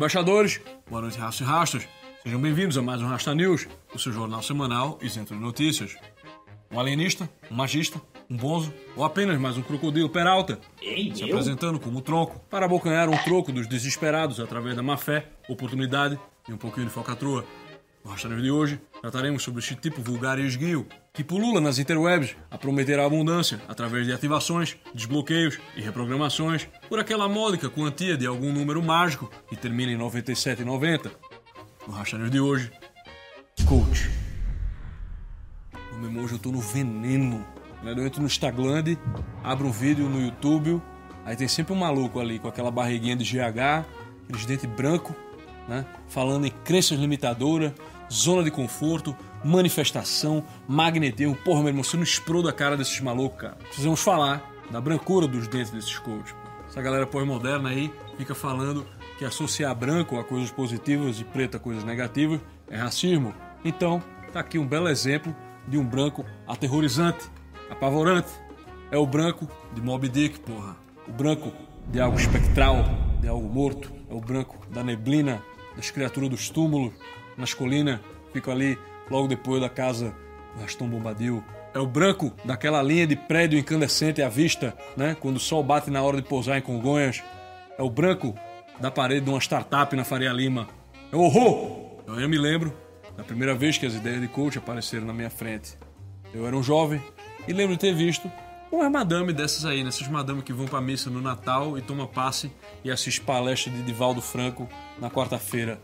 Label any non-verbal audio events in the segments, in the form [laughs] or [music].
Embaixadores. Boa noite, rastros e rastros. Sejam bem-vindos a mais um Rasta News, o seu jornal semanal isento de notícias. Um alienista, um magista, um bonzo ou apenas mais um crocodilo peralta Ei, se apresentando como tronco para abocanhar um troco dos desesperados através da má fé, oportunidade e um pouquinho de falcatrua. No Rasta News de hoje, trataremos sobre este tipo vulgar e esguio que pulula nas interwebs a prometer a abundância através de ativações, desbloqueios e reprogramações por aquela módica quantia de algum número mágico que termina em 97,90. No Rasta News de hoje, coach. No meu hoje eu tô no veneno. Eu entro no Instagram, abro um vídeo no YouTube, aí tem sempre um maluco ali com aquela barriguinha de GH, aqueles dentes brancos, né? Falando em crenças limitadoras, zona de conforto, manifestação, magnetismo. Porra, meu irmão, você não explode a cara desses malucos, cara. Precisamos falar da brancura dos dentes desses coaches. Essa galera pós-moderna aí fica falando que associar branco a coisas positivas e preto a coisas negativas é racismo. Então, tá aqui um belo exemplo de um branco aterrorizante, apavorante. É o branco de Moby Dick, porra. O branco de algo espectral, de algo morto. É o branco da neblina, das criaturas dos túmulos, nas colinas, ficam ali logo depois da casa do Raston Bombadil. É o branco daquela linha de prédio incandescente à vista, né? Quando o sol bate na hora de pousar em Congonhas. É o branco da parede de uma startup na Faria Lima. É o horror! Eu ainda me lembro da primeira vez que as ideias de coach apareceram na minha frente. Eu era um jovem e lembro de ter visto uma madame dessas aí, nessas madame que vão pra missa no Natal e toma passe e assiste palestra de Divaldo Franco na quarta-feira.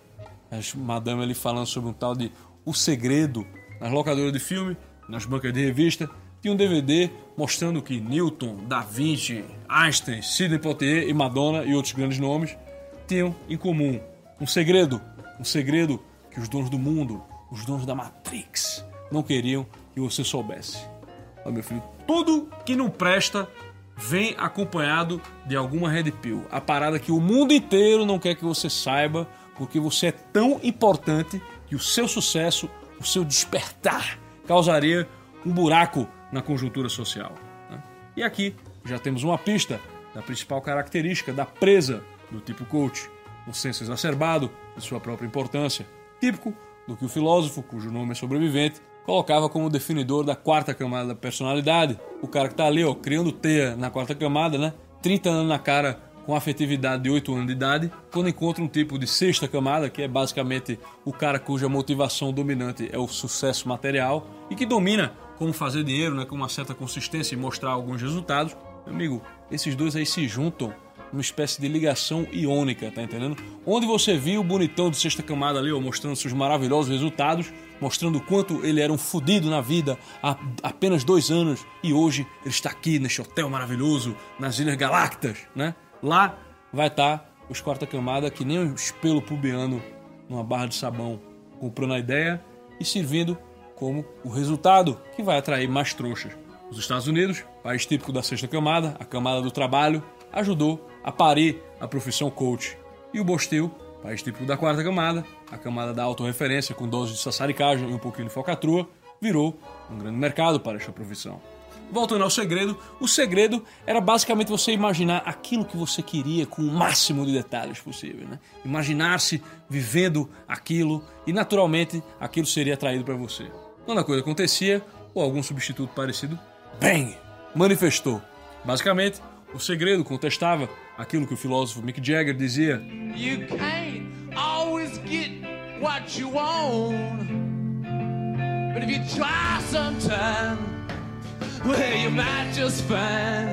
As madame ali falando sobre um tal de O Segredo nas locadoras de filme, nas bancas de revista. Tinha um DVD mostrando que Newton, Da Vinci, Einstein, Sidney Poitier e Madonna e outros grandes nomes tinham em comum um segredo, um segredo que os donos do mundo, os donos da Matrix, não queriam que você soubesse. Ó, meu filho, tudo que não presta vem acompanhado de alguma red pill. A parada que o mundo inteiro não quer que você saiba, porque você é tão importante que o seu sucesso, o seu despertar, causaria um buraco na conjuntura social. né? E aqui já temos uma pista da principal característica da presa do tipo coach, o senso exacerbado de sua própria importância, típico do que o filósofo, cujo nome é sobrevivente, colocava como definidor da quarta camada da personalidade. O cara que tá ali, ó, criando teia na quarta camada, né? 30 anos na cara com afetividade de 8 anos de idade, quando encontra um tipo de sexta camada, que é basicamente o cara cuja motivação dominante é o sucesso material e que domina como fazer dinheiro, né, com uma certa consistência e mostrar alguns resultados. Meu amigo, esses dois aí se juntam uma espécie de ligação iônica, tá entendendo? Onde você viu o bonitão de sexta camada ali, ó, mostrando seus maravilhosos resultados, mostrando o quanto ele era um fudido na vida há apenas dois anos e hoje ele está aqui neste hotel maravilhoso, nas Ilhas Galactas, né? Lá vai estar os quarta camada que nem um espelho pubiano numa barra de sabão, comprando a ideia e servindo como o resultado que vai atrair mais trouxas. Os Estados Unidos, país típico da sexta camada, a camada do trabalho, ajudou a parir a profissão coach. E o Bostil, país típico da quarta camada, a camada da autorreferência com dose de sassaricagem e um pouquinho de falcatrua, virou um grande mercado para esta profissão. Voltando ao segredo, o segredo era basicamente você imaginar aquilo que você queria com o máximo de detalhes possível. Né? Imaginar-se vivendo aquilo e naturalmente aquilo seria atraído para você. Quando a coisa acontecia, ou algum substituto parecido, bang! Manifestou. Basicamente, o segredo contestava aquilo que o filósofo Mick Jagger dizia: You can't always get what you want. But if you try sometime, well, you might just find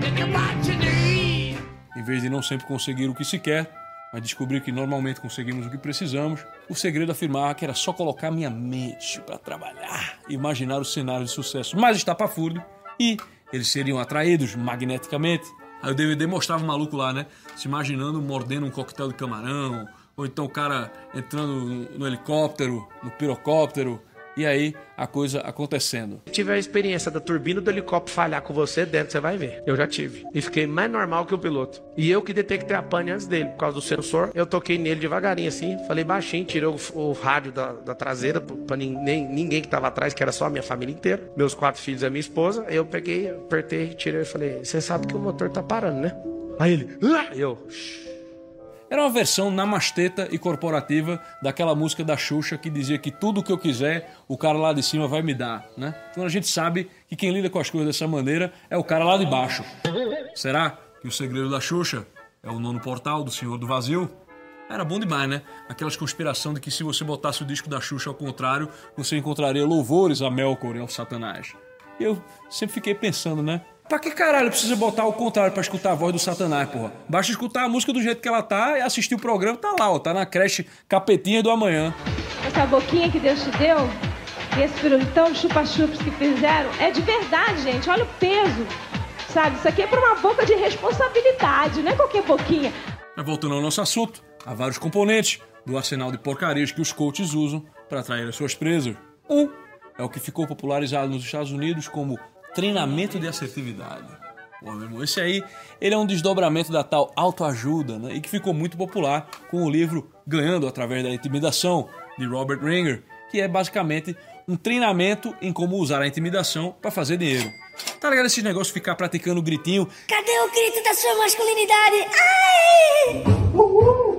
that you need. Em vez de não sempre conseguir o que se quer, mas descobrir que normalmente conseguimos o que precisamos, o segredo afirmava que era só colocar minha mente para trabalhar, imaginar o cenário de sucesso mais estapafúrdio e eles seriam atraídos magneticamente. Aí o DVD mostrava o maluco lá, né? Se imaginando mordendo um coquetel de camarão, ou então o cara entrando no helicóptero, no pirocóptero, e aí a coisa acontecendo. Tive a experiência da turbina do helicóptero falhar com você dentro, você vai ver. Eu já tive. E fiquei mais normal que o piloto. E eu que detectei a pane antes dele, por causa do sensor. Eu toquei nele devagarinho assim, falei baixinho, tirei o, o rádio da, da, traseira pra ninguém, ninguém que tava atrás, que era só a minha família inteira. Meus quatro filhos e a minha esposa. Eu peguei, apertei, tirei e falei: Você sabe que o motor tá parando, né? Aí ele, ah! eu. Era uma versão namasteta e corporativa daquela música da Xuxa que dizia que tudo que eu quiser, o cara lá de cima vai me dar, né? Então a gente sabe que quem lida com as coisas dessa maneira é o cara lá de baixo. Será que o segredo da Xuxa é o nono portal do Senhor do Vazio? Era bom demais, né? Aquelas conspiração de que se você botasse o disco da Xuxa ao contrário, você encontraria louvores a Melkor e ao Satanás. Eu sempre fiquei pensando, né? Pra que caralho precisa botar o contrário pra escutar a voz do Satanás, porra? Basta escutar a música do jeito que ela tá e assistir o programa, tá lá, ó. Tá na creche Capetinha do Amanhã. Essa boquinha que Deus te deu, e esse pirulitão chupa-chups que fizeram, é de verdade, gente. Olha o peso. Sabe, isso aqui é pra uma boca de responsabilidade, não é qualquer boquinha. Mas voltando ao nosso assunto, há vários componentes do arsenal de porcarias que os coaches usam para atrair as suas presas. Um é o que ficou popularizado nos Estados Unidos como treinamento de assertividade. Pô, meu irmão, esse aí ele é um desdobramento da tal autoajuda, né? E que ficou muito popular com o livro Ganhando através da Intimidação, de Robert Ringer, que é basicamente um treinamento em como usar a intimidação para fazer dinheiro. Tá ligado esse negócio de ficar praticando o gritinho? Cadê o grito da sua masculinidade? Ai! Uhul!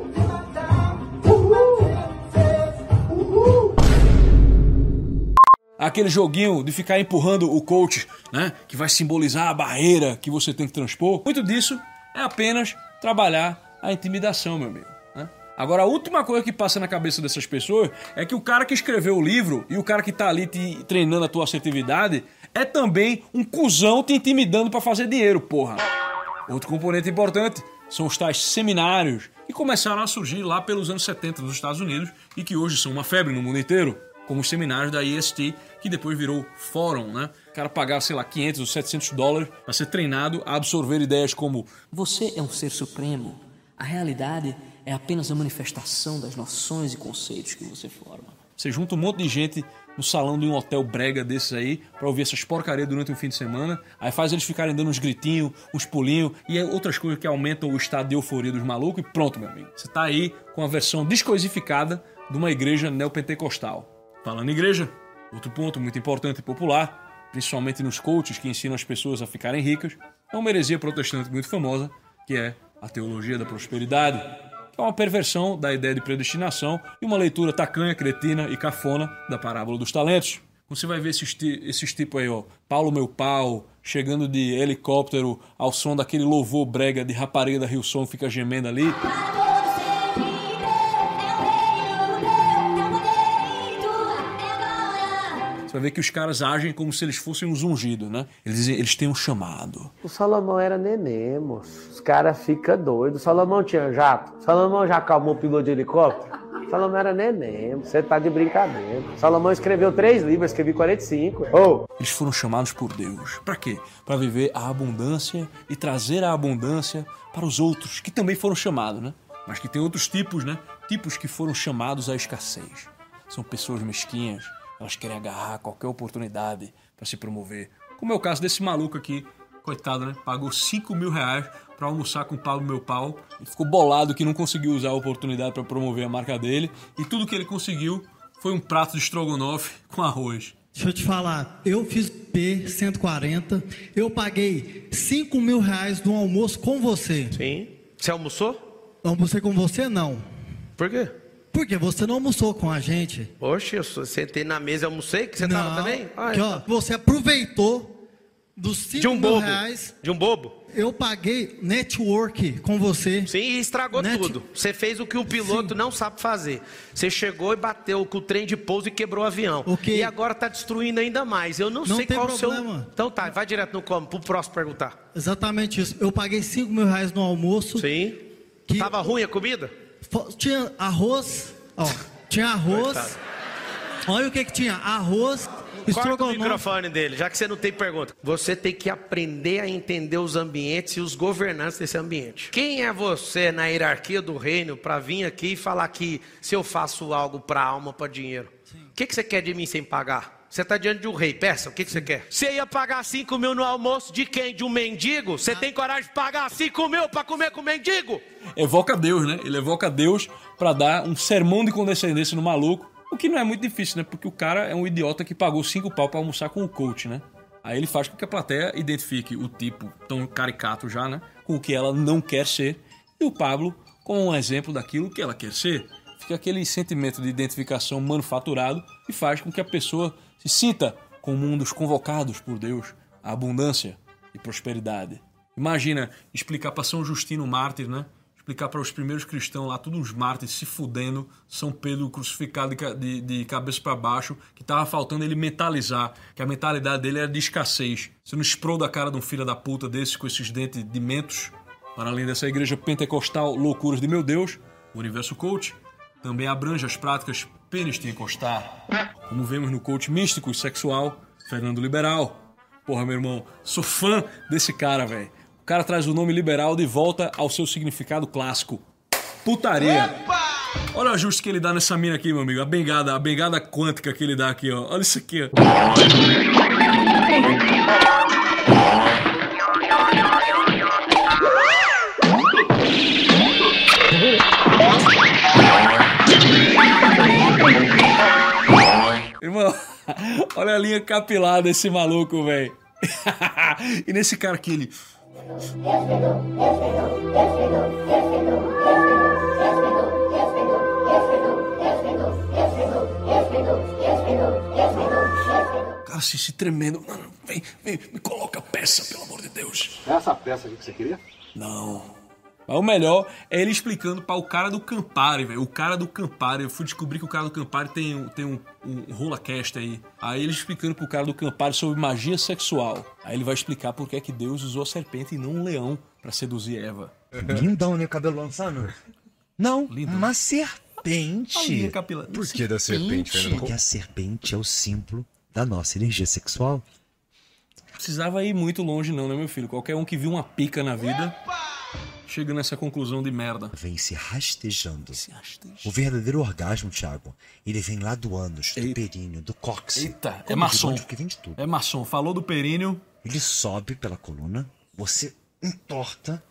Aquele joguinho de ficar empurrando o coach, né, que vai simbolizar a barreira que você tem que transpor. Muito disso é apenas trabalhar a intimidação, meu amigo. Né? Agora, a última coisa que passa na cabeça dessas pessoas é que o cara que escreveu o livro e o cara que tá ali te treinando a tua assertividade é também um cuzão te intimidando para fazer dinheiro, porra. Outro componente importante são os tais seminários que começaram a surgir lá pelos anos 70 nos Estados Unidos e que hoje são uma febre no mundo inteiro como os seminários da EST, que depois virou fórum, né? O cara pagava, sei lá, 500 ou 700 dólares para ser treinado a absorver ideias como Você é um ser supremo. A realidade é apenas a manifestação das noções e conceitos que você forma. Você junta um monte de gente no salão de um hotel brega desses aí para ouvir essas porcarias durante um fim de semana. Aí faz eles ficarem dando uns gritinhos, uns pulinhos e outras coisas que aumentam o estado de euforia dos malucos. E pronto, meu amigo. Você tá aí com a versão descoisificada de uma igreja neopentecostal. Falando em igreja, outro ponto muito importante e popular, principalmente nos coaches que ensinam as pessoas a ficarem ricas, é uma heresia protestante muito famosa, que é a teologia da prosperidade, que é uma perversão da ideia de predestinação e uma leitura tacanha, cretina e cafona da parábola dos talentos. Você vai ver esses, esses tipos aí, ó, Paulo meu pau, chegando de helicóptero ao som daquele louvor brega de rapariga da Rio Som fica gemendo ali. Vai ver que os caras agem como se eles fossem uns ungidos, né? Eles, eles têm um chamado. O Salomão era neném, moço. Os caras ficam doidos. O Salomão tinha jato. O Salomão já acalmou o piloto de helicóptero. O Salomão era neném, você tá de brincadeira. O Salomão escreveu três livros, escrevi 45. Oh. Eles foram chamados por Deus. Para quê? Para viver a abundância e trazer a abundância para os outros, que também foram chamados, né? Mas que tem outros tipos, né? Tipos que foram chamados à escassez. São pessoas mesquinhas, elas querem agarrar qualquer oportunidade para se promover. Como é o caso desse maluco aqui, coitado, né? Pagou 5 mil reais para almoçar com o Paulo Meu Pau e ficou bolado que não conseguiu usar a oportunidade para promover a marca dele. E tudo que ele conseguiu foi um prato de estrogonofe com arroz. Deixa eu te falar, eu fiz P140, eu paguei 5 mil reais no almoço com você. Sim. Você almoçou? Almocei com você, não. Por quê? Porque você não almoçou com a gente. Oxe, eu sentei na mesa e almocei, que você não, tava também? Ah, que, ó, então. você aproveitou Dos 5 De um mil bobo. reais, De um bobo. eu paguei network com você. Sim, e estragou Net- tudo. Você fez o que o piloto não sabe fazer. Você chegou e bateu com o trem de pouso e quebrou o avião. Ok. E agora tá destruindo ainda mais. Eu não, Não sei qual o seu. problema. Então tá, vai direto no como, pro próximo perguntar. Exatamente isso. Eu paguei 5 mil reais no almoço. Sim. Que Tava ruim a comida? Tinha arroz. Ó, tinha arroz. Olha o que que tinha. Arroz, Corta o microfone dele, já que você não tem pergunta. Você tem que aprender a entender os ambientes e os governantes desse ambiente. Quem é você na hierarquia do reino para vir aqui e falar que se eu faço algo para alma, para dinheiro? O que, que você quer de mim sem pagar? Você está diante de um rei, peça, o que, que você quer? Você ia pagar 5 mil no almoço de quem? De um mendigo? Você tem coragem de pagar 5 mil para comer com mendigo? Evoca Deus, né? Ele evoca Deus pra dar um sermão de condescendência no maluco. O que não é muito difícil, né? Porque o cara é um idiota que pagou cinco pau pra almoçar com o coach, né? Aí ele faz com que a plateia identifique o tipo tão caricato já, né? Com o que ela não quer ser. E o Pablo como um exemplo daquilo que ela quer ser. Fica aquele sentimento de identificação manufaturado e faz com que a pessoa se sinta como um dos convocados por Deus à abundância e prosperidade. Imagina explicar para São Justino Mártir, né? Explicar para os primeiros cristãos lá, todos os mártires se fudendo, São Pedro crucificado de, de- cabeça para baixo, que tava faltando ele mentalizar, que a mentalidade dele era de escassez. Você não esprou da cara de um filho da puta desse com esses dentes de mentos, para além dessa igreja pentecostal loucuras de meu Deus, o Universo Coach também abrange as práticas pênis te encostar, como vemos no coach místico e sexual Fernando Liberal. Porra, meu irmão, sou fã desse cara, velho. O cara traz o nome liberal de volta ao seu significado clássico. Putaria. Olha o ajuste que ele dá nessa mina aqui, meu amigo. A bengada, a bengada quântica que ele dá aqui, ó. Olha isso aqui, ó. Irmão, [laughs] olha a linha capilar desse maluco, velho. [laughs] e nesse cara aqui, ele. Cara, assim, se tremendo. Não, não, vem, vem, me coloca a peça, pelo amor de Deus. É essa peça aqui que você queria? Não. Mas o melhor é ele explicando para o cara do Campari, velho. O cara do Campari. Eu fui descobrir que o cara do Campari tem, um- tem um, um rolacast aí. Aí ele explicando pro cara do Campari sobre magia sexual. Aí ele vai explicar por que é que Deus usou a serpente e não um leão para seduzir Eva. [laughs] Lindão, né? Cabelo lançando. Não, Lindo. uma serpente. capilar. Por que da serpente, Fernando? Porque a serpente é o símbolo da nossa energia sexual. Não precisava ir muito longe, não, né, meu filho? Qualquer um que viu uma pica na vida chega nessa conclusão de merda. Vem se rastejando. Se rasteja. O verdadeiro orgasmo, Thiago, ele vem lá do ânus, do períneo, do cóccix. Eita, é maçom. Porque vem de tudo. É maçom. Falou do períneo. Ele sobe pela coluna, você entorta,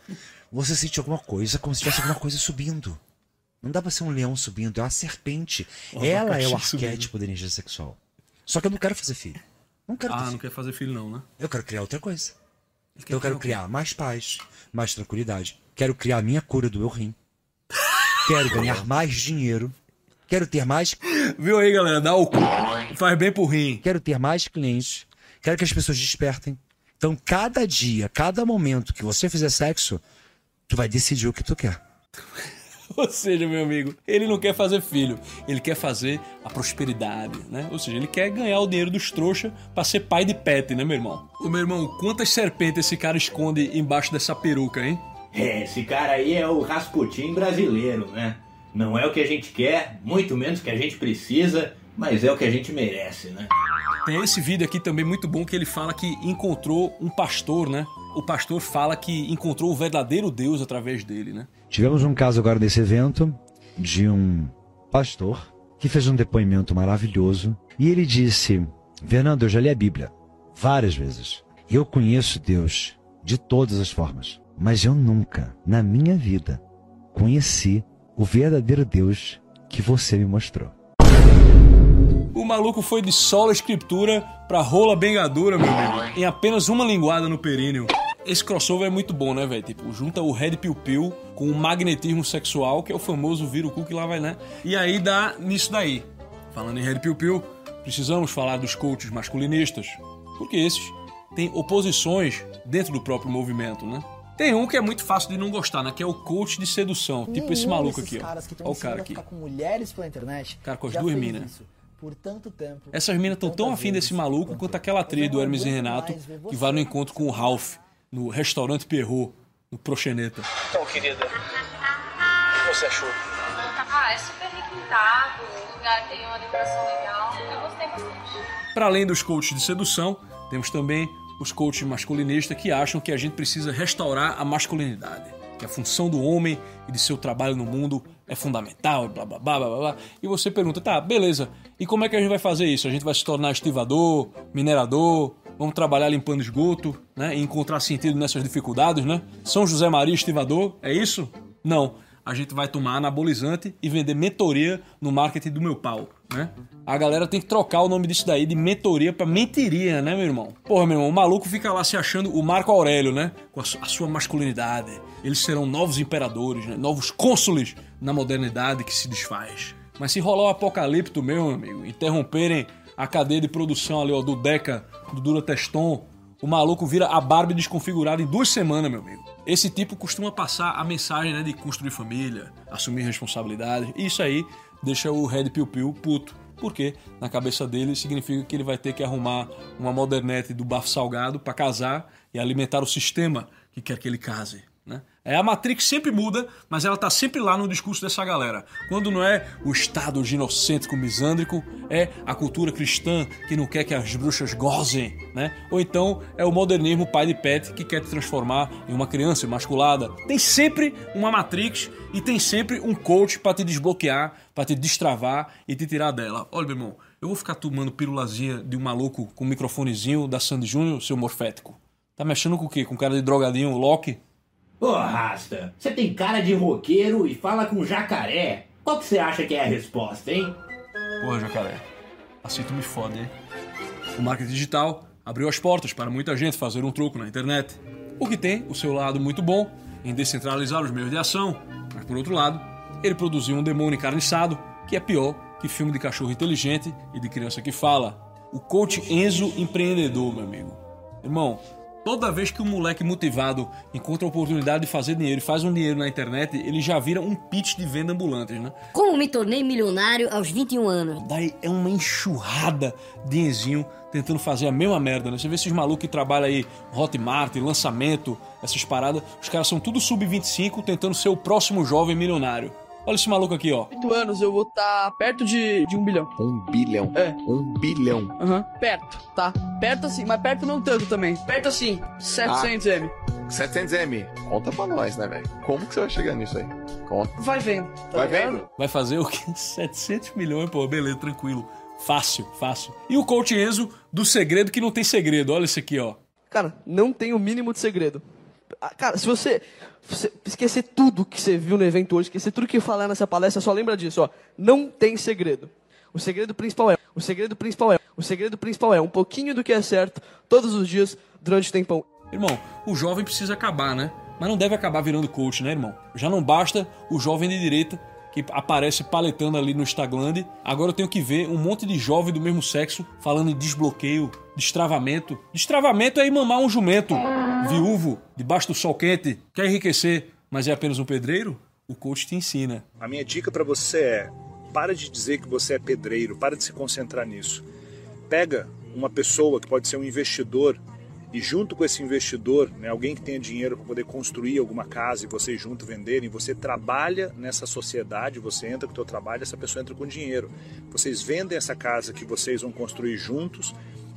você sente alguma coisa, como se tivesse alguma coisa subindo. Não dá pra ser um leão subindo, é uma serpente. Um Ela é o abacaxi subindo. arquétipo da energia sexual. Só que eu não quero fazer filho. Não quero Ah, filho. não quer fazer filho, não, né? Eu quero criar outra coisa. quer Eu quero criar mais paz, mais tranquilidade. Quero criar a minha cura do meu rim. Quero ganhar mais dinheiro. Quero ter mais, Viu aí, galera? Dá o cu. Faz bem pro rim. quero ter mais clientes. Quero que as pessoas despertem. Então, cada dia, cada momento que você fizer sexo, tu vai decidir o que tu quer. [laughs] Ou seja, meu amigo, ele não quer fazer filho, ele quer fazer a prosperidade, né? Ou seja, ele quer ganhar o dinheiro dos trouxa pra ser pai de pet, né, meu irmão? Ô, meu irmão, quantas serpentes esse cara esconde embaixo dessa peruca, hein? É, esse cara aí é o Rasputin brasileiro, né? Não é o que a gente quer, muito menos que a gente precisa, mas é o que a gente merece, né? Tem esse vídeo aqui também muito bom que ele fala que encontrou um pastor, né? O pastor fala que encontrou o verdadeiro Deus através dele, né? Tivemos um caso agora nesse evento de um pastor que fez um depoimento maravilhoso e ele disse: Fernando, eu já li a Bíblia várias vezes. Eu conheço Deus de todas as formas, mas eu nunca, na minha vida, conheci o verdadeiro Deus que você me mostrou. O maluco foi de sola escritura pra rola bengadura, meu amigo. Em apenas uma linguada no períneo. Esse crossover é muito bom, né, velho? Tipo, junta o Red Pill Pill com o magnetismo sexual, que é o famoso vira o cu que lá vai, né? E aí dá nisso daí. Falando em Red Pill Pill, precisamos falar dos coaches masculinistas. Porque esses tem oposições dentro do próprio movimento, né? Tem um que é muito fácil de não gostar, né? Que é o coach de sedução. tipo esse Nenhum maluco desses aqui, ó. caras que tão Olha o cara aqui. ficar com mulheres pela internet. Cara com as duas minas. isso Por tanto tempo. Essas minas estão tão afim desse maluco quanto aquela atriz do Hermes e Renato que vai no encontro com o Ralph no restaurante Perrot, no Proxeneta. Então, querida, o que você achou? Ah, é super requintado, o lugar tem uma decoração legal. Eu gostei bastante. Para além dos coaches de sedução, temos também os coaches masculinistas que acham que a gente precisa restaurar a masculinidade, que a função do homem e de seu trabalho no mundo é fundamental, blá blá blá blá. blá. E você pergunta, tá, beleza, e como é que a gente vai fazer isso? A gente vai se tornar estivador, minerador, vamos trabalhar limpando esgoto, né? E encontrar sentido nessas dificuldades, né? São José Maria estivador, é isso? Não. A gente vai tomar anabolizante e vender mentoria no marketing do meu pau, né? A galera tem que trocar o nome disso daí de mentoria pra mentiria, né, meu irmão? Porra, meu irmão, o maluco fica lá se achando o Marco Aurélio, né? Com a su- a sua masculinidade. Eles serão novos imperadores, né? Novos cônsules na modernidade que se desfaz. Mas se rolar o apocalipto meu, meu amigo, interromperem a cadeia de produção ali, ó, do Deca, do Dura Teston, o maluco vira a Barbie desconfigurada em duas semanas, meu amigo. Esse tipo costuma passar a mensagem né, de construir família, assumir responsabilidade. E isso aí deixa o Red Piu Piu puto. Porque na cabeça dele significa que ele vai ter que arrumar uma modernete do bafo salgado para casar e alimentar o sistema que quer que ele case. É, a Matrix sempre muda, mas ela tá sempre lá no discurso dessa galera. Quando não é o Estado ginocêntrico misândrico, é a cultura cristã que não quer que as bruxas gozem, né? Ou então é o modernismo pai de pet que quer te transformar em uma criança emasculada. Tem sempre uma Matrix e tem sempre um coach para te desbloquear, para te destravar e te tirar dela. Olha, meu irmão, eu vou ficar tomando pirulazinha de um maluco com um microfonezinho da Sandy Júnior, seu morfético. Tá mexendo com o quê? Com cara de drogadinho, Loki? Ô, Rasta, você tem cara de roqueiro e fala com jacaré. Qual que você acha que é a resposta, hein? Porra, jacaré. Assim tu me fode, hein? O marketing digital abriu as portas para muita gente fazer um troco na internet. O que tem o seu lado muito bom em descentralizar os meios de ação, mas por outro lado, ele produziu um demônio encarniçado que é pior que filme de cachorro inteligente e de criança que fala. O coach Enzo empreendedor, meu amigo. Irmão, toda vez que um moleque motivado encontra a oportunidade de fazer dinheiro e faz um dinheiro na internet, ele já vira um pitch de venda ambulantes, né? Como me tornei milionário aos 21 anos? Daí é uma enxurrada de enzinho tentando fazer a mesma merda, né? Você vê esses malucos que trabalham aí, Hotmart, lançamento, essas paradas, os caras são tudo sub-25 tentando ser o próximo jovem milionário. Olha esse maluco aqui, ó. 8 anos eu vou estar perto de, de um bilhão. Um bilhão? É. Um bilhão. Aham. Perto, tá? Perto assim, mas perto não tanto também. Perto assim, 700 M. 700M. Conta pra nós, né, velho? Como que você vai chegar nisso aí? Conta. Vai vendo. Tá Vai ligado? vendo? Vai fazer o quê? [laughs] 700 milhões, pô, beleza, tranquilo. Fácil, fácil. E o coach Enzo do segredo que não tem segredo. Olha esse aqui, ó. Cara, não tem o mínimo de segredo. Ah, Cara, se você, você esquecer tudo que você viu no evento hoje, esquecer tudo que falar nessa palestra, só lembra disso, ó. Não tem segredo. O segredo principal é, o segredo principal é, o segredo principal é um pouquinho do que é certo todos os dias durante o tempão. Irmão, o jovem precisa acabar, né? Mas não deve acabar virando coach, né, irmão? Já não basta o jovem de direita que aparece paletando ali no Instagram. Agora eu tenho que ver um monte de jovem do mesmo sexo falando em desbloqueio, destravamento. Destravamento é ir mamar um jumento, viúvo, debaixo do sol quente, quer enriquecer, mas é apenas um pedreiro? O coach te ensina. A minha dica para você é: para de dizer que você é pedreiro, para de se concentrar nisso. Pega uma pessoa que pode ser um investidor e junto com esse investidor, né, alguém que tenha dinheiro para poder construir alguma casa e vocês junto venderem, você trabalha nessa sociedade, você entra com o teu trabalho, essa pessoa entra com dinheiro. Vocês vendem essa casa que vocês vão construir juntos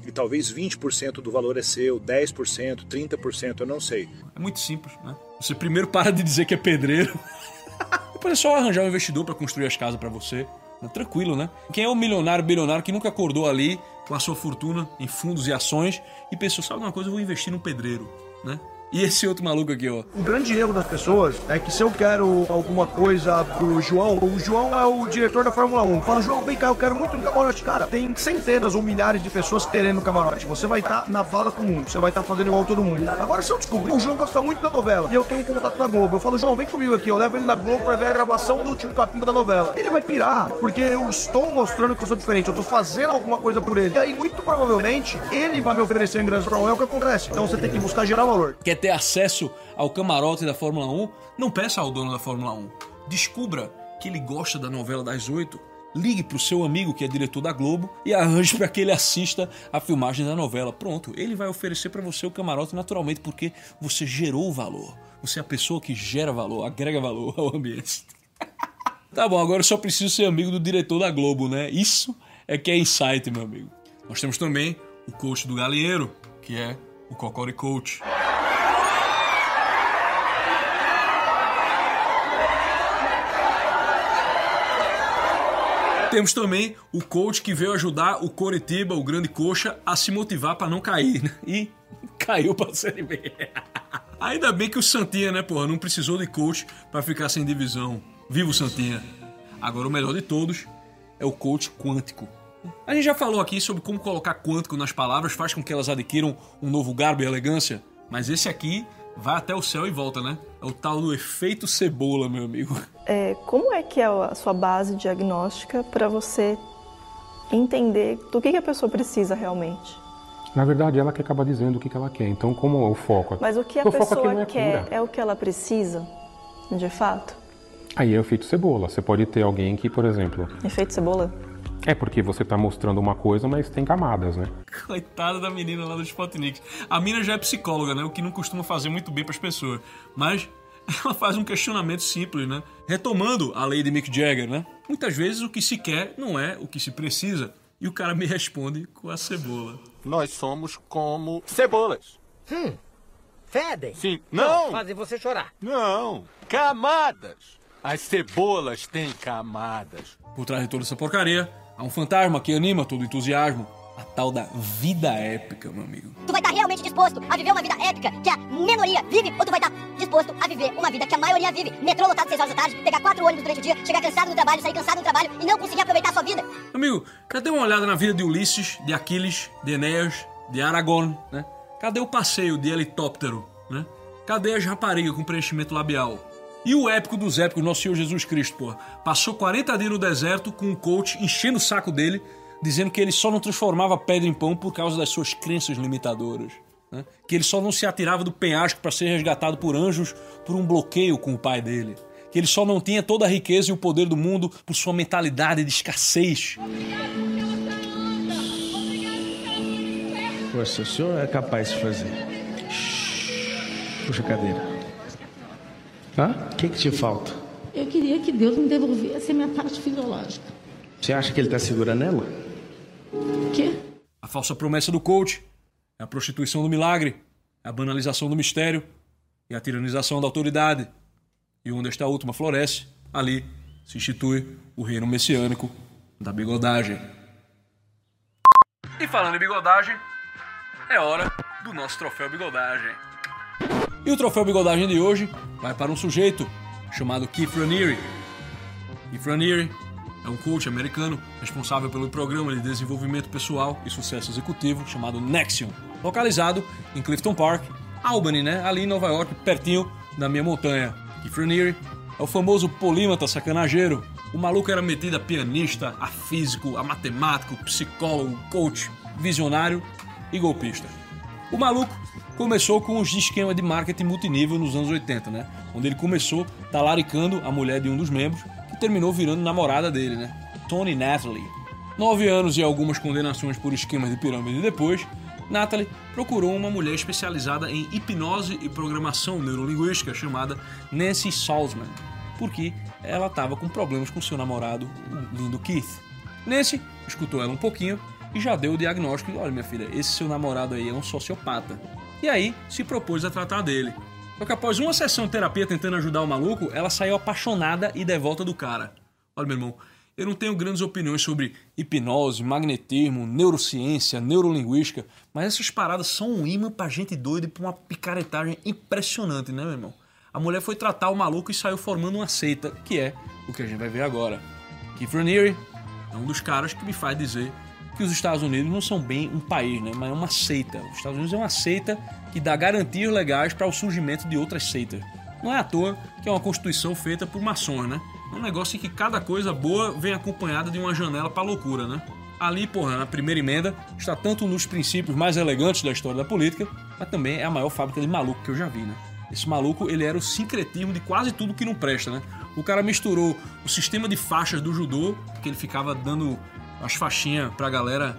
e talvez 20% do valor é seu, 10%, 30%, eu não sei. É muito simples, né? Você primeiro para de dizer que é pedreiro. [laughs] Depois é só arranjar um investidor para construir as casas para você. É tranquilo, né? Quem é o milionário, bilionário que nunca acordou ali com a sua fortuna em fundos e ações e pensou, sabe uma coisa, eu vou investir num pedreiro, né? E esse outro maluco aqui, ó. O grande erro das pessoas é que se eu quero alguma coisa pro João, o João é o diretor da Fórmula 1. Fala, João, vem cá, eu quero muito no camarote. Cara, tem centenas ou milhares de pessoas querendo camarote. Você vai estar na bala com o mundo, você vai estar fazendo igual todo mundo. Agora, se eu descobrir, o João gosta muito da novela e eu tenho um contato na Globo, eu falo, João, vem comigo aqui, eu levo ele na Globo pra ver a gravação do último capítulo da novela. Ele vai pirar, porque eu estou mostrando que eu sou diferente, eu tô fazendo alguma coisa por ele. E aí, muito provavelmente, ele vai me oferecer ingresso pra é o que acontece. Então você tem que buscar gerar valor. Quer ter acesso ao camarote da Fórmula 1? Não peça ao dono da Fórmula 1. Descubra que ele gosta da novela das oito. Ligue pro seu amigo que é diretor da Globo e arranje para que ele assista a filmagem da novela. Pronto, ele vai oferecer para você o camarote naturalmente porque você gerou o valor. Você é a pessoa que gera valor, agrega valor ao ambiente. [laughs] tá bom, agora eu só preciso ser amigo do diretor da Globo, né? Isso é que é insight, meu amigo. Nós temos também o coach do galinheiro, que é o Cocori Coach. Temos também o coach que veio ajudar o Coritiba, o grande coxa, a se motivar para não cair. Né? E [laughs] caiu pra Série B. Ainda bem que o Santinha, né, porra, não precisou de coach para ficar sem divisão. Viva o Santinha. Agora o melhor de todos é o coach quântico. A gente já falou aqui sobre como colocar quântico nas palavras faz com que elas adquiram um novo garbo e elegância, mas esse aqui vai até o céu e volta, né? É o tal do efeito cebola, meu amigo. É, como é que é a sua base diagnóstica para você entender do que, que a pessoa precisa realmente? Na verdade, ela que acaba dizendo o que, que ela quer. Então, como é o foco? Mas o que a o pessoa é quer cura. é o que ela precisa, de fato? Aí é o efeito cebola. Você pode ter alguém que, por exemplo, Efeito cebola? É porque você está mostrando uma coisa, mas tem camadas, né? [laughs] Coitada da menina lá do Spotnik. A mina já é psicóloga, né? O que não costuma fazer muito bem para as pessoas. Mas [laughs] ela faz um questionamento simples, né? Retomando a lei de Mick Jagger, né? Muitas vezes o que se quer não é o que se precisa. E o cara me responde com a cebola. Nós somos como cebolas. Hum. Fedem? Sim. Não! Fazem você chorar. Não! Camadas! As cebolas têm camadas. Por trás de toda essa porcaria, há um fantasma que anima todo entusiasmo. A tal da vida épica, meu amigo. Tu vai estar realmente disposto a viver uma vida épica que a minoria vive ou tu vai estar disposto a viver uma vida que a maioria vive? Metrô lotado 6 horas da tarde, pegar quatro ônibus durante o dia, chegar cansado no trabalho, sair cansado do trabalho e não conseguir aproveitar a sua vida. Amigo, cadê uma olhada na vida de Ulisses, de Aquiles, de Enéas, de Aragorn, né? Cadê o passeio de helicóptero, né? Cadê as raparigas com preenchimento labial? E o épico dos épicos, nosso Senhor Jesus Cristo, pô. Passou 40 dias no deserto com um coach enchendo o saco dele, dizendo que ele só não transformava pedra em pão por causa das suas crenças limitadoras. né? Que ele só não se atirava do penhasco para ser resgatado por anjos por um bloqueio com o pai dele. Que ele só não tinha toda a riqueza e o poder do mundo por sua mentalidade de escassez. Poxa, o senhor é capaz de fazer. Puxa a cadeira. O que, que te falta? Eu queria que Deus me devolvesse a minha parte fisiológica. Você acha que ele tá segurando ela? O quê? A falsa promessa do coach é a prostituição do milagre, é a banalização do mistério e a tiranização da autoridade. E onde esta última floresce, ali se institui o reino messiânico da bigodagem. E falando em bigodagem, é hora do nosso troféu bigodagem. E o troféu bigodagem de hoje vai para um sujeito chamado Keith Raniere. Keith Raniere é um coach americano responsável pelo programa de desenvolvimento pessoal e sucesso executivo chamado Nexion, localizado em Clifton Park, Albany, né? Ali em Nova York, pertinho da minha montanha. Keith Raniere é o famoso polímata sacanageiro. O maluco era metido a pianista, a físico, a matemático, psicólogo, coach, visionário e golpista. O maluco começou com os esquema de marketing multinível nos anos 80, né? Onde ele começou talaricando a mulher de um dos membros, que terminou virando namorada dele, né? Tony Natalie. Nove anos e algumas condenações por esquemas de pirâmide depois, Natalie procurou uma mulher especializada em hipnose e programação neurolinguística chamada Nancy Salzman, porque ela estava com problemas com seu namorado, o lindo Keith. Nancy escutou ela um pouquinho e já deu o diagnóstico: olha, minha filha, esse seu namorado aí é um sociopata. E aí se propôs a tratar dele. Só que após uma sessão de terapia tentando ajudar o maluco, ela saiu apaixonada e devota do cara. Olha, meu irmão, Eu não tenho grandes opiniões sobre hipnose, magnetismo, neurociência, neurolinguística, mas essas paradas são um imã pra gente doida e pra uma picaretagem impressionante, né, meu irmão? A mulher foi tratar o maluco e saiu formando uma seita, que é o que a gente vai ver agora. Keith Raniere é um dos caras que me faz dizer que os Estados Unidos não são bem um país, né, mas é uma seita. Os Estados Unidos é uma seita que dá garantias legais para o surgimento de outras seitas. Não é à toa que é uma constituição feita por maçons, né? É um negócio em que cada coisa boa vem acompanhada de uma janela pra loucura, né? Ali, porra, na primeira emenda, está tanto nos princípios mais elegantes da história da política, mas também é a maior fábrica de maluco que eu já vi, né? Esse maluco, ele era o sincretismo de quase tudo que não presta, né? O cara misturou o sistema de faixas do judô, que ele ficava dando as faixinhas pra galera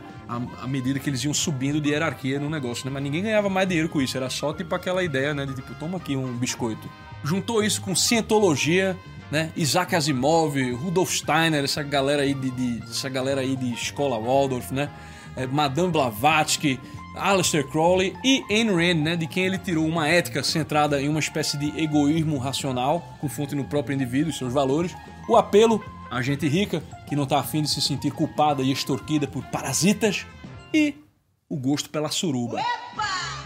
à, medida que eles iam subindo de hierarquia no negócio, né? Mas ninguém ganhava mais dinheiro com isso, era só tipo aquela ideia, né? De tipo, toma aqui um biscoito. Juntou isso com cientologia, né? Isaac Asimov, Rudolf Steiner, essa galera aí de, de essa galera aí de escola Waldorf, né? É, Madame Blavatsky, Aleister Crowley e Ayn Rand, né? De quem ele tirou uma ética centrada em uma espécie de egoísmo racional, com fonte no próprio indivíduo e seus valores. O apelo à gente rica, que não está afim de se sentir culpada e extorquida por parasitas. E o gosto pela suruba.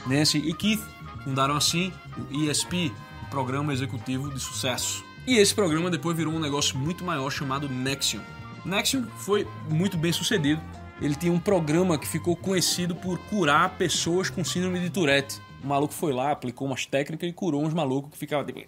Nancy e Keith fundaram assim o ESP, o Programa Executivo de Sucesso. E esse programa depois virou um negócio muito maior chamado Nexion. Nexion foi muito bem sucedido. Ele tinha um programa que ficou conhecido por curar pessoas com síndrome de Tourette. O maluco foi lá, aplicou umas técnicas e curou uns malucos que ficavam tipo.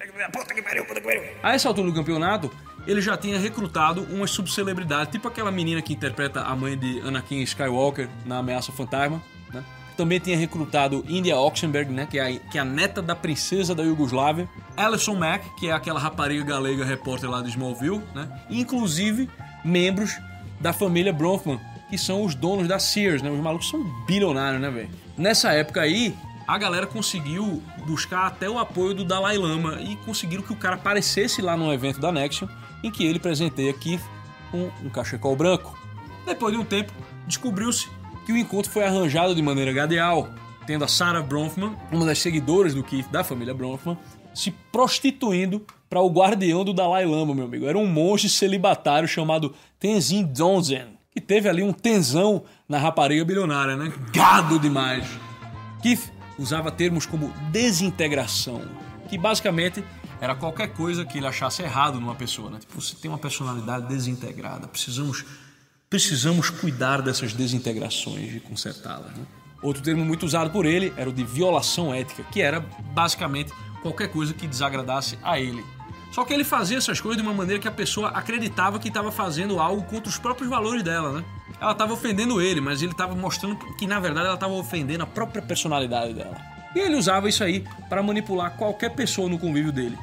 A essa altura do campeonato, ele já tinha recrutado umas subcelebridades, tipo aquela menina que interpreta a mãe de Anakin Skywalker na Ameaça Fantasma. Né? Também tinha recrutado India Oxenberg, né? que, é a, que é a neta da princesa da Iugoslávia. Alison Mack, que é aquela rapariga galega repórter lá de Smallville. Né? Inclusive, membros da família Bronfman, que são os donos da Sears. Né? Os malucos são bilionários, né, velho? Nessa época aí, a galera conseguiu buscar até o apoio do Dalai Lama e conseguiram que o cara aparecesse lá no evento da Nexion, em que ele presenteia Keith com um cachecol branco. Depois de um tempo, descobriu-se que o encontro foi arranjado de maneira gadeal, tendo a Sarah Bronfman, uma das seguidoras do Keith da família Bronfman, se prostituindo para o guardião do Dalai Lama, meu amigo. Era um monge celibatário chamado Tenzin Donzen, que teve ali um tensão na rapariga bilionária, né? Gado demais. Keith usava termos como desintegração, que basicamente era qualquer coisa que ele achasse errado numa pessoa, né? Tipo, você tem uma personalidade desintegrada, precisamos precisamos cuidar dessas desintegrações e consertá-las. Né? Outro termo muito usado por ele era o de violação ética, que era basicamente qualquer coisa que desagradasse a ele. Só que ele fazia essas coisas de uma maneira que a pessoa acreditava que estava fazendo algo contra os próprios valores dela, né? Ela estava ofendendo ele, mas ele estava mostrando que na verdade ela estava ofendendo a própria personalidade dela. E ele usava isso aí para manipular qualquer pessoa no convívio dele.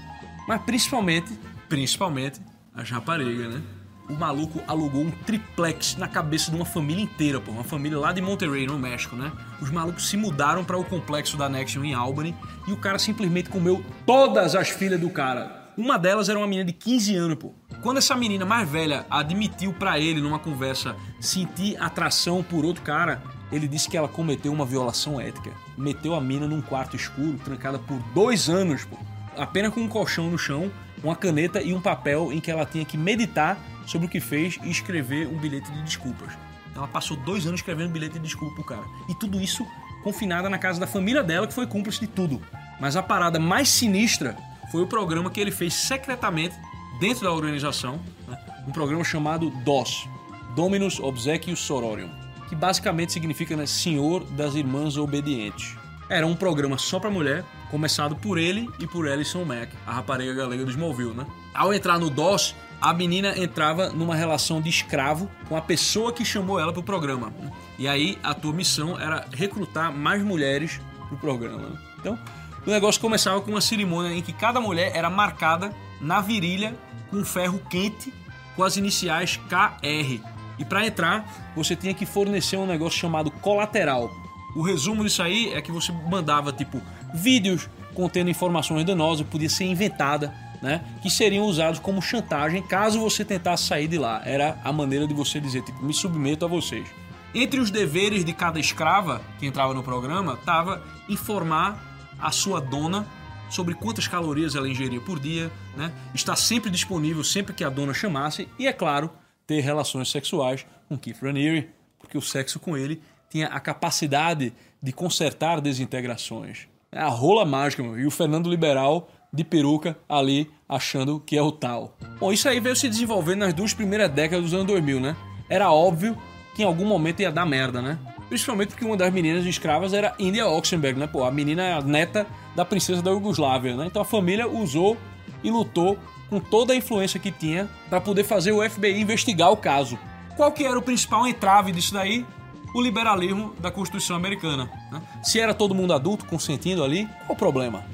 Mas principalmente, principalmente as raparigas, né? O maluco alugou um triplex na cabeça de uma família inteira, pô. Uma família lá de Monterrey, no México, né? Os malucos se mudaram para o complexo da Nexion em Albany e o cara simplesmente comeu todas as filhas do cara. Uma delas era uma menina de 15 anos, pô. Quando essa menina mais velha admitiu para ele numa conversa sentir atração por outro cara, ele disse que ela cometeu uma violação ética. Meteu a mina num quarto escuro, trancada por dois anos, pô. Apenas com um colchão no chão, uma caneta e um papel em que ela tinha que meditar sobre o que fez e escrever um bilhete de desculpas. Ela passou dois anos escrevendo um bilhete de desculpa pro cara. E tudo isso confinada na casa da família dela, que foi cúmplice de tudo. Mas a parada mais sinistra foi o programa que ele fez secretamente dentro da organização, né? um programa chamado DOS, Dominus Obsequius Sororium, que basicamente significa né, Senhor das Irmãs Obedientes. Era um programa só para mulher, começado por ele e por Alison Mack, a rapariga galega do Smallville, né? Ao entrar no DOS, a menina entrava numa relação de escravo com a pessoa que chamou ela pro programa. né? E aí a tua missão era recrutar mais mulheres pro programa. né? Então, o negócio começava com uma cerimônia em que cada mulher era marcada na virilha com ferro quente com as iniciais KR. E para entrar, você tinha que fornecer um negócio chamado colateral. O resumo disso aí é que você mandava tipo vídeos contendo informações danosas, podia ser inventada, né? Que seriam usados como chantagem caso você tentasse sair de lá. Era a maneira de você dizer, tipo, me submeto a vocês. Entre os deveres de cada escrava que entrava no programa, estava informar a sua dona sobre quantas calorias ela ingeria por dia, né? Estar sempre disponível sempre que a dona chamasse e, é claro, ter relações sexuais com Keith Raniere, porque o sexo com ele tinha a capacidade de consertar desintegrações. É a rola mágica, meu. E o Fernando Liberal de peruca ali achando que é o tal. Bom, isso aí veio se desenvolvendo nas duas primeiras décadas dos anos 2000, né? Era óbvio que em algum momento ia dar merda, né? Principalmente porque uma das meninas escravas era India Oxenberg, né? Pô, a menina é a neta da princesa da Iugoslávia, né? Então a família usou e lutou com toda a influência que tinha para poder fazer o FBI investigar o caso. Qual que era o principal entrave disso daí? O liberalismo da Constituição americana. Né? Se era todo mundo adulto consentindo ali, qual o problema?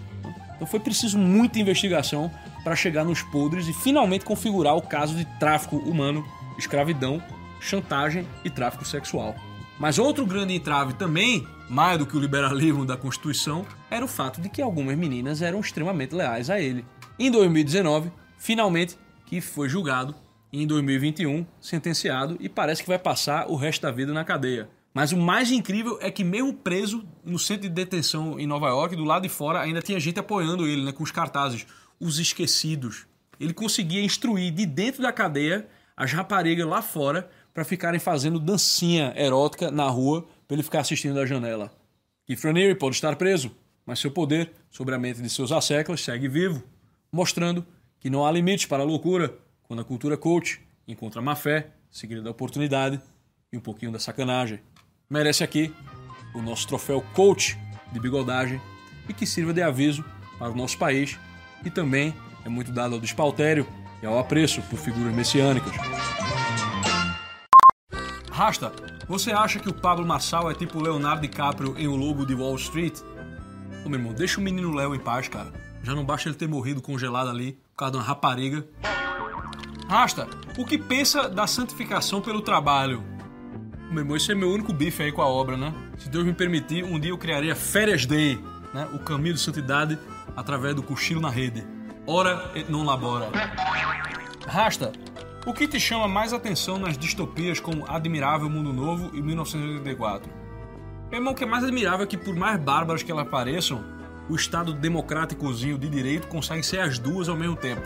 Então foi preciso muita investigação para chegar nos podres e finalmente configurar o caso de tráfico humano, escravidão, chantagem e tráfico sexual. Mas outro grande entrave também, mais do que o liberalismo da Constituição, era o fato de que algumas meninas eram extremamente leais a ele. Em 2019, finalmente, que foi julgado e em 2021 sentenciado e parece que vai passar o resto da vida na cadeia. Mas o mais incrível é que mesmo preso no centro de detenção em Nova York, do lado de fora ainda tinha gente apoiando ele, né, com os cartazes, os esquecidos. Ele conseguia instruir de dentro da cadeia as raparigas lá fora para ficarem fazendo dancinha erótica na rua para ele ficar assistindo da janela. Keith Raniere pode estar preso, mas seu poder sobre a mente de seus asseclas segue vivo, mostrando que não há limites para a loucura quando a cultura coach encontra má fé, seguida da oportunidade e um pouquinho da sacanagem. Merece aqui o nosso troféu coach de bigodagem e que sirva de aviso para o nosso país e também é muito dado ao despautério e ao apreço por figuras messiânicas. Rasta, você acha que o Pablo Marçal é tipo Leonardo DiCaprio em O Lobo de Wall Street? Ô meu irmão, deixa o menino Léo em paz, cara. Já não basta ele ter morrido congelado ali causa de uma rapariga. Rasta, o que pensa da santificação pelo trabalho? Meu irmão, esse é meu único bife aí com a obra, né? Se Deus me permitir, um dia eu criaria Férias Day, né? O caminho de santidade através do cochilo na rede. Ora et non labora. Rasta, o que te chama mais atenção nas distopias como Admirável Mundo Novo e 1984? Meu irmão, o que é mais admirável é que, por mais bárbaras que elas pareçam, o Estado democráticozinho de direito consegue ser as duas ao mesmo tempo.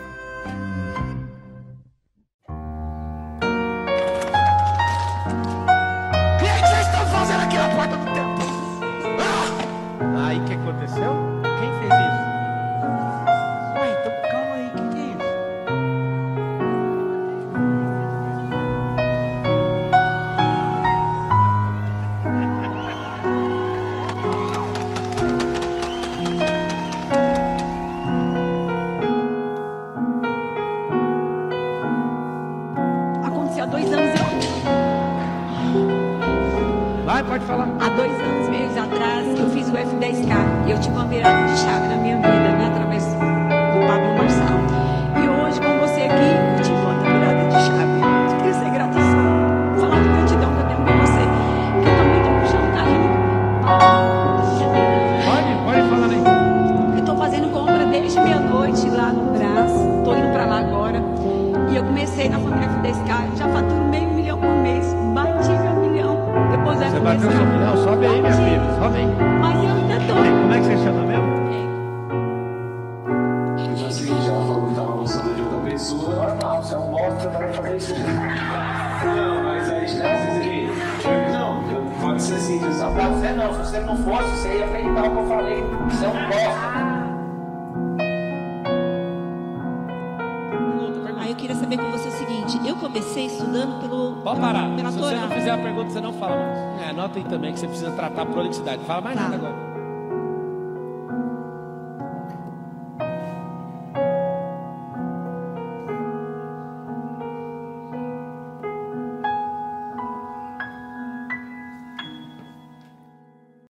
Se você não fizer a pergunta, você não fala mais. É, anota aí também que você precisa tratar a prolixidade. Fala mais nada agora.